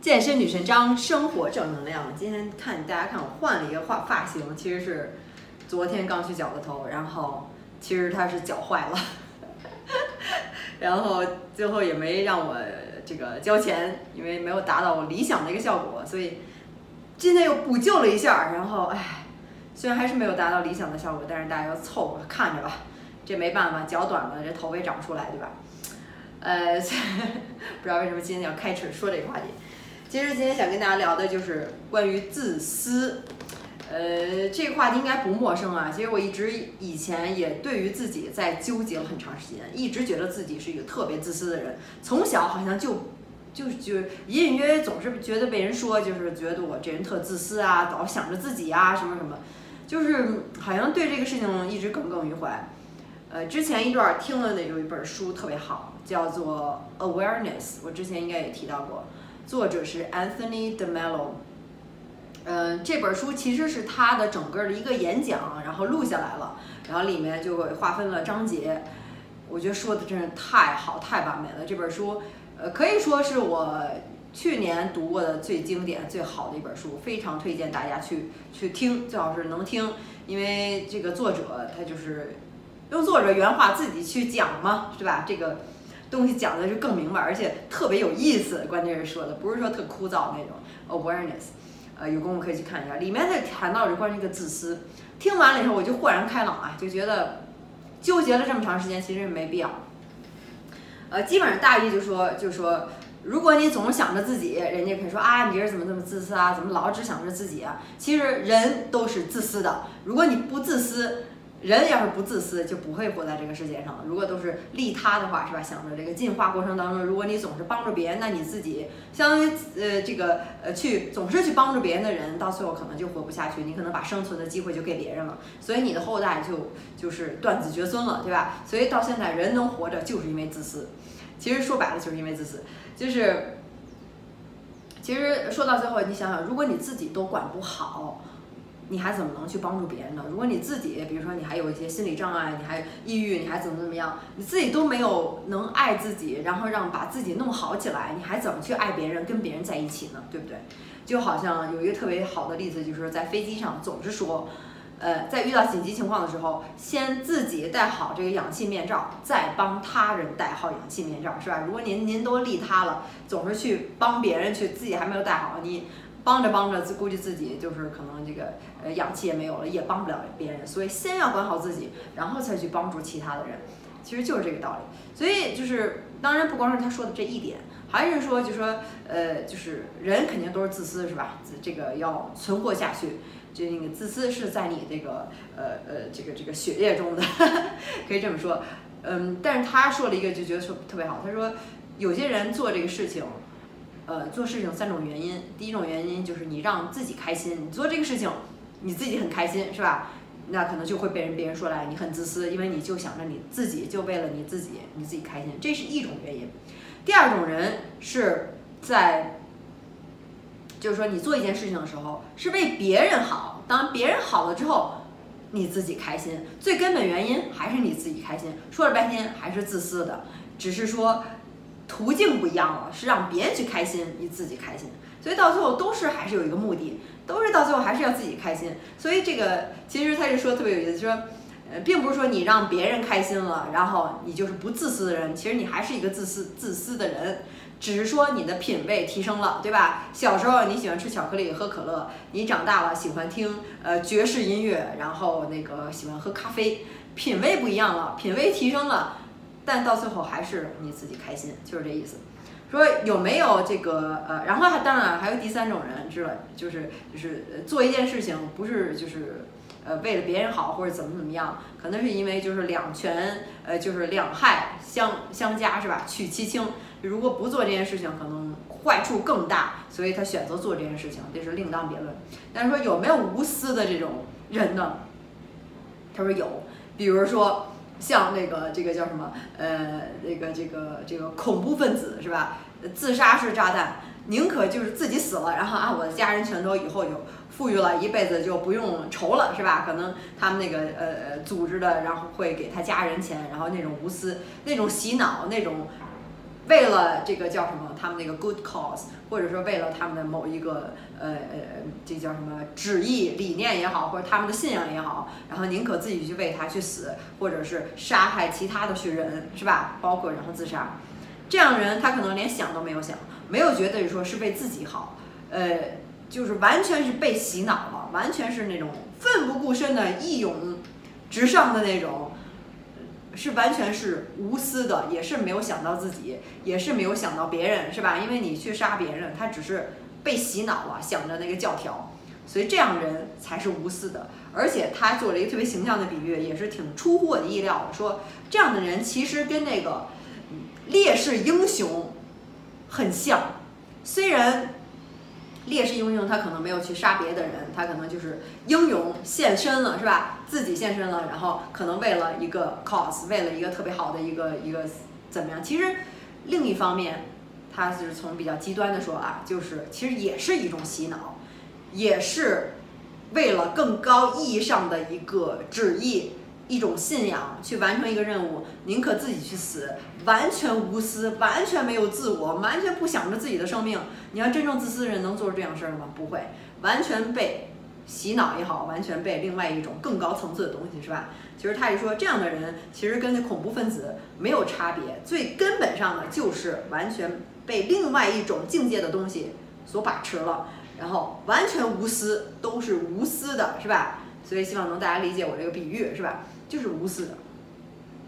健身女神张，生活正能量。今天看大家看我换了一个发发型，其实是昨天刚去绞的头，然后其实它是绞坏了，然后最后也没让我这个交钱，因为没有达到我理想的一个效果，所以今天又补救了一下。然后唉，虽然还是没有达到理想的效果，但是大家要凑合看着吧，这没办法，脚短了这头发也长不出来，对吧？呃，不知道为什么今天要开始说这个话题。其实今天想跟大家聊的就是关于自私，呃，这个话题应该不陌生啊。其实我一直以前也对于自己在纠结了很长时间，一直觉得自己是一个特别自私的人。从小好像就就就隐隐约约总是觉得被人说，就是觉得我这人特自私啊，老想着自己啊，什么什么，就是好像对这个事情一直耿耿于怀。呃，之前一段听了的有一本书特别好，叫做《Awareness》，我之前应该也提到过。作者是 Anthony DeMello，嗯，这本书其实是他的整个的一个演讲，然后录下来了，然后里面就划分了章节，我觉得说的真是太好太完美了。这本书，呃，可以说是我去年读过的最经典、最好的一本书，非常推荐大家去去听，最好是能听，因为这个作者他就是用作者原话自己去讲嘛，是吧？这个。东西讲的就更明白，而且特别有意思。关键是说的不是说特枯燥那种 awareness，呃，有功夫可以去看一下。里面在谈到是关于一个自私，听完了以后我就豁然开朗啊，就觉得纠结了这么长时间其实没必要。呃，基本上大意就说就说，如果你总是想着自己，人家可以说啊，你这人怎么这么自私啊？怎么老只想着自己啊？其实人都是自私的，如果你不自私。人要是不自私，就不会活在这个世界上了。如果都是利他的话，是吧？想着这个进化过程当中，如果你总是帮助别人，那你自己相当于呃这个呃去总是去帮助别人的人，到最后可能就活不下去，你可能把生存的机会就给别人了，所以你的后代就就是断子绝孙了，对吧？所以到现在人能活着，就是因为自私。其实说白了，就是因为自私。就是其实说到最后，你想想，如果你自己都管不好。你还怎么能去帮助别人呢？如果你自己，比如说你还有一些心理障碍，你还抑郁，你还怎么怎么样，你自己都没有能爱自己，然后让把自己弄好起来，你还怎么去爱别人，跟别人在一起呢？对不对？就好像有一个特别好的例子，就是在飞机上总是说，呃，在遇到紧急情况的时候，先自己戴好这个氧气面罩，再帮他人戴好氧气面罩，是吧？如果您您都利他了，总是去帮别人去，自己还没有戴好，你。帮着帮着，自估计自己就是可能这个呃氧气也没有了，也帮不了别人，所以先要管好自己，然后再去帮助其他的人，其实就是这个道理。所以就是当然不光是他说的这一点，还是说就说呃就是人肯定都是自私是吧？这个要存活下去，就那个自私是在你这个呃呃这个这个血液中的，可以这么说。嗯，但是他说了一个就觉得说特别好，他说有些人做这个事情。呃，做事情三种原因，第一种原因就是你让自己开心，你做这个事情，你自己很开心，是吧？那可能就会被人别人说来你很自私，因为你就想着你自己，就为了你自己，你自己开心，这是一种原因。第二种人是在，就是说你做一件事情的时候是为别人好，当别人好了之后，你自己开心，最根本原因还是你自己开心。说了半天还是自私的，只是说。途径不一样了，是让别人去开心，你自己开心，所以到最后都是还是有一个目的，都是到最后还是要自己开心。所以这个其实他是说特别有意思，说，呃，并不是说你让别人开心了，然后你就是不自私的人，其实你还是一个自私自私的人，只是说你的品味提升了，对吧？小时候你喜欢吃巧克力喝可乐，你长大了喜欢听呃爵士音乐，然后那个喜欢喝咖啡，品味不一样了，品味提升了。但到最后还是你自己开心，就是这意思。说有没有这个呃，然后还当然还有第三种人，知道就是就是做一件事情不是就是呃为了别人好或者怎么怎么样，可能是因为就是两全呃就是两害相相加是吧？取其轻，如果不做这件事情，可能坏处更大，所以他选择做这件事情，这是另当别论。但是说有没有无私的这种人呢？他说有，比如说。像那个这个叫什么呃那个这个这个恐怖分子是吧？自杀式炸弹，宁可就是自己死了，然后啊我的家人全都以后就富裕了，一辈子就不用愁了是吧？可能他们那个呃组织的，然后会给他家人钱，然后那种无私、那种洗脑、那种为了这个叫什么，他们那个 good cause，或者说为了他们的某一个呃呃，这叫什么旨意理念也好，或者他们的信仰也好，然后宁可自己去为他去死，或者是杀害其他的去人，是吧？包括然后自杀，这样人他可能连想都没有想，没有觉得说是为自己好，呃，就是完全是被洗脑了，完全是那种奋不顾身的义勇直上的那种。是完全是无私的，也是没有想到自己，也是没有想到别人，是吧？因为你去杀别人，他只是被洗脑了，想着那个教条，所以这样人才是无私的。而且他做了一个特别形象的比喻，也是挺出乎我的意料的，说这样的人其实跟那个烈士英雄很像，虽然。烈士英雄，他可能没有去杀别的人，他可能就是英勇献身了，是吧？自己献身了，然后可能为了一个 cause，为了一个特别好的一个一个怎么样？其实另一方面，他是从比较极端的说啊，就是其实也是一种洗脑，也是为了更高意义上的一个旨意。一种信仰去完成一个任务，宁可自己去死，完全无私，完全没有自我，完全不想着自己的生命。你要真正自私的人能做出这样事儿吗？不会，完全被洗脑也好，完全被另外一种更高层次的东西，是吧？其实他也说这样的人，其实跟那恐怖分子没有差别，最根本上的就是完全被另外一种境界的东西所把持了，然后完全无私，都是无私的，是吧？所以希望能大家理解我这个比喻，是吧？就是无私的，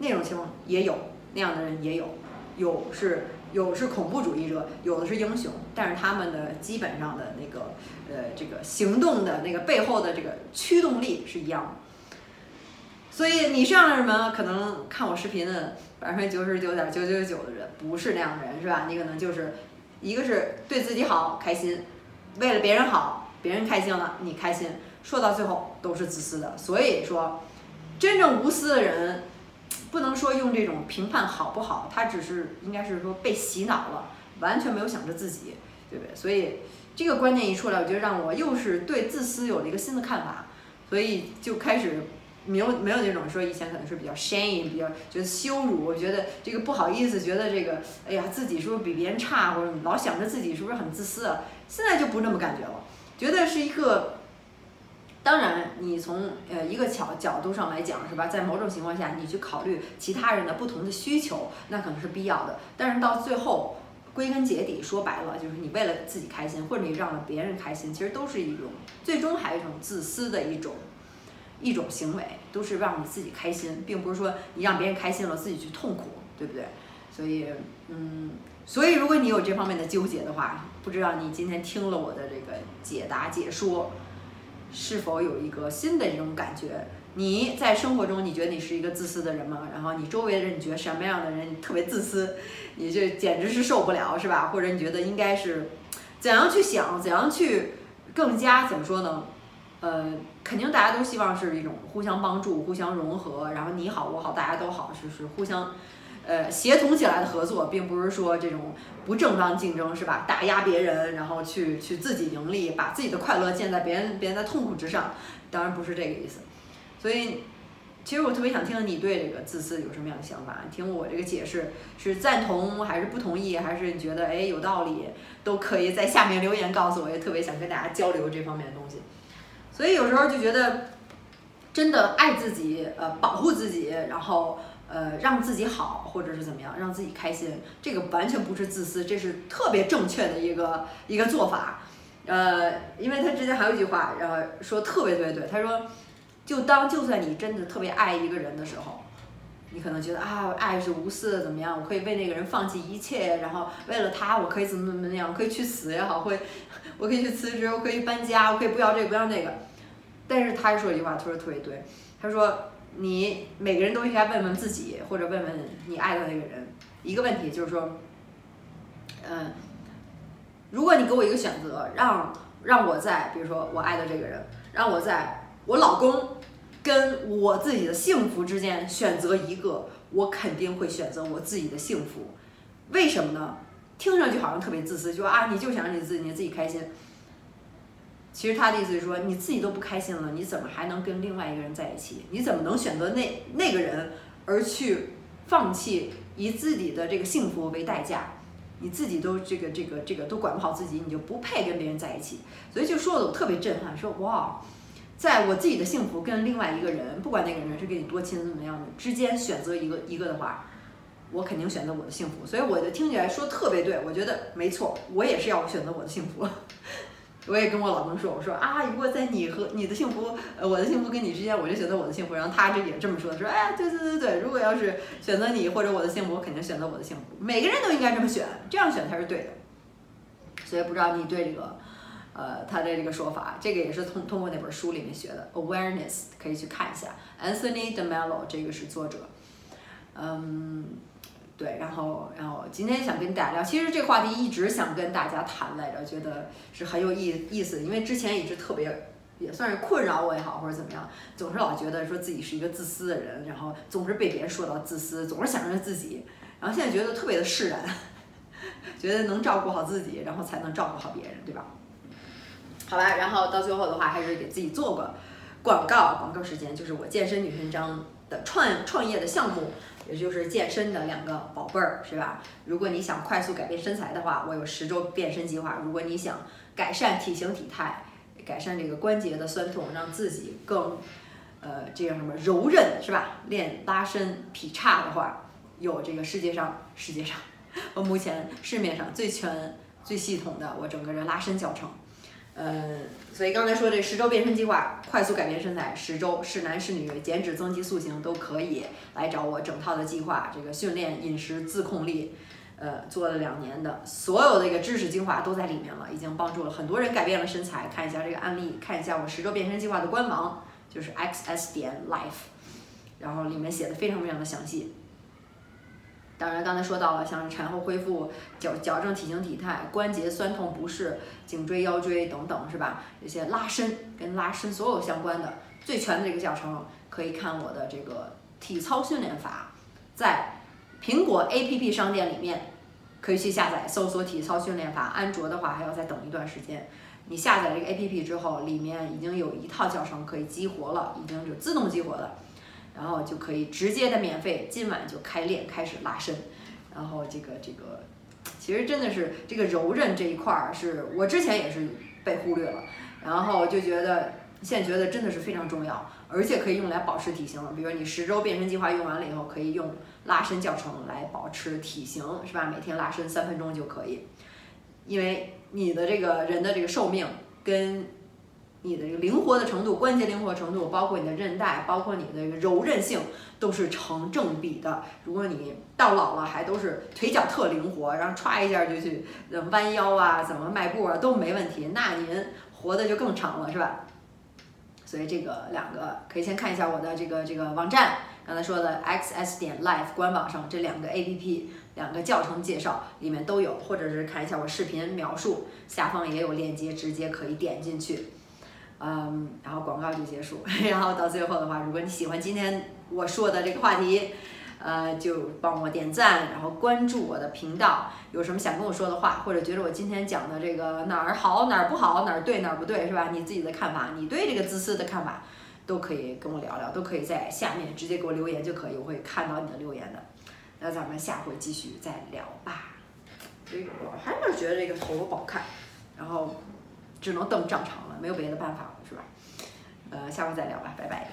那种情况也有，那样的人也有，有是有是恐怖主义者，有的是英雄，但是他们的基本上的那个呃这个行动的那个背后的这个驱动力是一样的。所以你这样的人可能看我视频的百分之九十九点九九九的人不是那样的人，是吧？你可能就是一个是对自己好开心，为了别人好，别人开心了你开心，说到最后都是自私的。所以说。真正无私的人，不能说用这种评判好不好，他只是应该是说被洗脑了，完全没有想着自己，对不对？所以这个观念一出来，我觉得让我又是对自私有了一个新的看法，所以就开始没有没有那种说以前可能是比较 shame，比较觉得羞辱，我觉得这个不好意思，觉得这个哎呀自己是不是比别人差，或者老想着自己是不是很自私，啊现在就不那么感觉了，觉得是一个。当然，你从呃一个角角度上来讲，是吧？在某种情况下，你去考虑其他人的不同的需求，那可能是必要的。但是到最后，归根结底，说白了，就是你为了自己开心，或者你让了别人开心，其实都是一种最终还是一种自私的一种一种行为，都是让你自己开心，并不是说你让别人开心了，自己去痛苦，对不对？所以，嗯，所以如果你有这方面的纠结的话，不知道你今天听了我的这个解答解说。是否有一个新的这种感觉？你在生活中，你觉得你是一个自私的人吗？然后你周围的人，你觉得什么样的人你特别自私？你这简直是受不了，是吧？或者你觉得应该是怎样去想，怎样去更加怎么说呢？呃，肯定大家都希望是一种互相帮助、互相融合，然后你好我好大家都好，就是互相。呃，协同起来的合作，并不是说这种不正当竞争，是吧？打压别人，然后去去自己盈利，把自己的快乐建在别人别人的痛苦之上，当然不是这个意思。所以，其实我特别想听听你对这个自私有什么样的想法？听我这个解释是赞同还是不同意，还是你觉得哎有道理，都可以在下面留言告诉我，也特别想跟大家交流这方面的东西。所以有时候就觉得，真的爱自己，呃，保护自己，然后。呃，让自己好，或者是怎么样，让自己开心，这个完全不是自私，这是特别正确的一个一个做法。呃，因为他之前还有一句话，然后说特别特别对，他说，就当就算你真的特别爱一个人的时候，你可能觉得啊，爱是无私的，怎么样，我可以为那个人放弃一切，然后为了他，我可以怎么怎么样，我可以去死也好，会，我可以去辞职，我可以搬家，我可以不要这个不要那个。但是他还说一句话，他说特别对，他说。你每个人都应该问问自己，或者问问你爱的那个人一个问题，就是说，嗯，如果你给我一个选择，让让我在，比如说我爱的这个人，让我在我老公跟我自己的幸福之间选择一个，我肯定会选择我自己的幸福。为什么呢？听上去好像特别自私，就说啊，你就想让你自己你自己开心。其实他的意思是说，你自己都不开心了，你怎么还能跟另外一个人在一起？你怎么能选择那那个人而去放弃以自己的这个幸福为代价，你自己都这个这个这个都管不好自己，你就不配跟别人在一起。所以就说的我特别震撼，说哇，在我自己的幸福跟另外一个人，不管那个人是跟你多亲怎么样的之间选择一个一个的话，我肯定选择我的幸福。所以我就听起来说特别对，我觉得没错，我也是要选择我的幸福。我也跟我老公说，我说啊，如果在你和你的幸福，呃，我的幸福跟你之间，我就选择我的幸福。然后他这也这么说，说哎，对对对对，如果要是选择你或者我的幸福，我肯定选择我的幸福。每个人都应该这么选，这样选才是对的。所以不知道你对这个，呃，他的这个说法，这个也是通通过那本书里面学的，awareness 可以去看一下，Anthony de Mello 这个是作者，嗯。对，然后，然后今天想跟大家聊，其实这个话题一直想跟大家谈来着，觉得是很有意意思，因为之前一直特别，也算是困扰我也好，或者怎么样，总是老觉得说自己是一个自私的人，然后总是被别人说到自私，总是想着自己，然后现在觉得特别的释然，觉得能照顾好自己，然后才能照顾好别人，对吧？好吧，然后到最后的话，还是给自己做个广告，广告时间就是我健身女神章的创创业的项目。也就是健身的两个宝贝儿，是吧？如果你想快速改变身材的话，我有十周变身计划；如果你想改善体型体态，改善这个关节的酸痛，让自己更，呃，这叫什么柔韧，是吧？练拉伸劈叉的话，有这个世界上世界上，我目前市面上最全、最系统的我整个人拉伸教程。嗯，所以刚才说这十周变身计划，快速改变身材，十周是男是女，减脂增肌塑形都可以来找我整套的计划。这个训练、饮食、自控力，呃，做了两年的，所有的一个知识精华都在里面了，已经帮助了很多人改变了身材。看一下这个案例，看一下我十周变身计划的官网，就是 xs 点 life，然后里面写的非常非常的详细。当然，刚才说到了，像产后恢复、矫矫正体型体态、关节酸痛不适、颈椎腰椎等等，是吧？这些拉伸跟拉伸所有相关的最全的这个教程，可以看我的这个体操训练法，在苹果 APP 商店里面可以去下载，搜索体操训练法。安卓的话还要再等一段时间。你下载这个 APP 之后，里面已经有一套教程可以激活了，已经就自动激活了。然后就可以直接的免费，今晚就开练，开始拉伸。然后这个这个，其实真的是这个柔韧这一块儿，是我之前也是被忽略了。然后就觉得现在觉得真的是非常重要，而且可以用来保持体型。比如你十周变身计划用完了以后，可以用拉伸教程来保持体型，是吧？每天拉伸三分钟就可以。因为你的这个人的这个寿命跟你的这个灵活的程度，关节灵活程度，包括你的韧带，包括你的这个柔韧性，都是成正比的。如果你到老了还都是腿脚特灵活，然后歘一下就去弯腰啊，怎么迈步啊都没问题，那您活的就更长了，是吧？所以这个两个可以先看一下我的这个这个网站，刚才说的 xs 点 life 官网上这两个 app 两个教程介绍里面都有，或者是看一下我视频描述下方也有链接，直接可以点进去。嗯，然后广告就结束，然后到最后的话，如果你喜欢今天我说的这个话题，呃，就帮我点赞，然后关注我的频道。有什么想跟我说的话，或者觉得我今天讲的这个哪儿好哪儿不好，哪儿对哪儿不对，是吧？你自己的看法，你对这个自私的看法，都可以跟我聊聊，都可以在下面直接给我留言就可以，我会看到你的留言的。那咱们下回继续再聊吧。所以我还是觉得这个头发不好看，然后只能等长长了，没有别的办法了。是吧？呃，下回再聊吧，拜拜。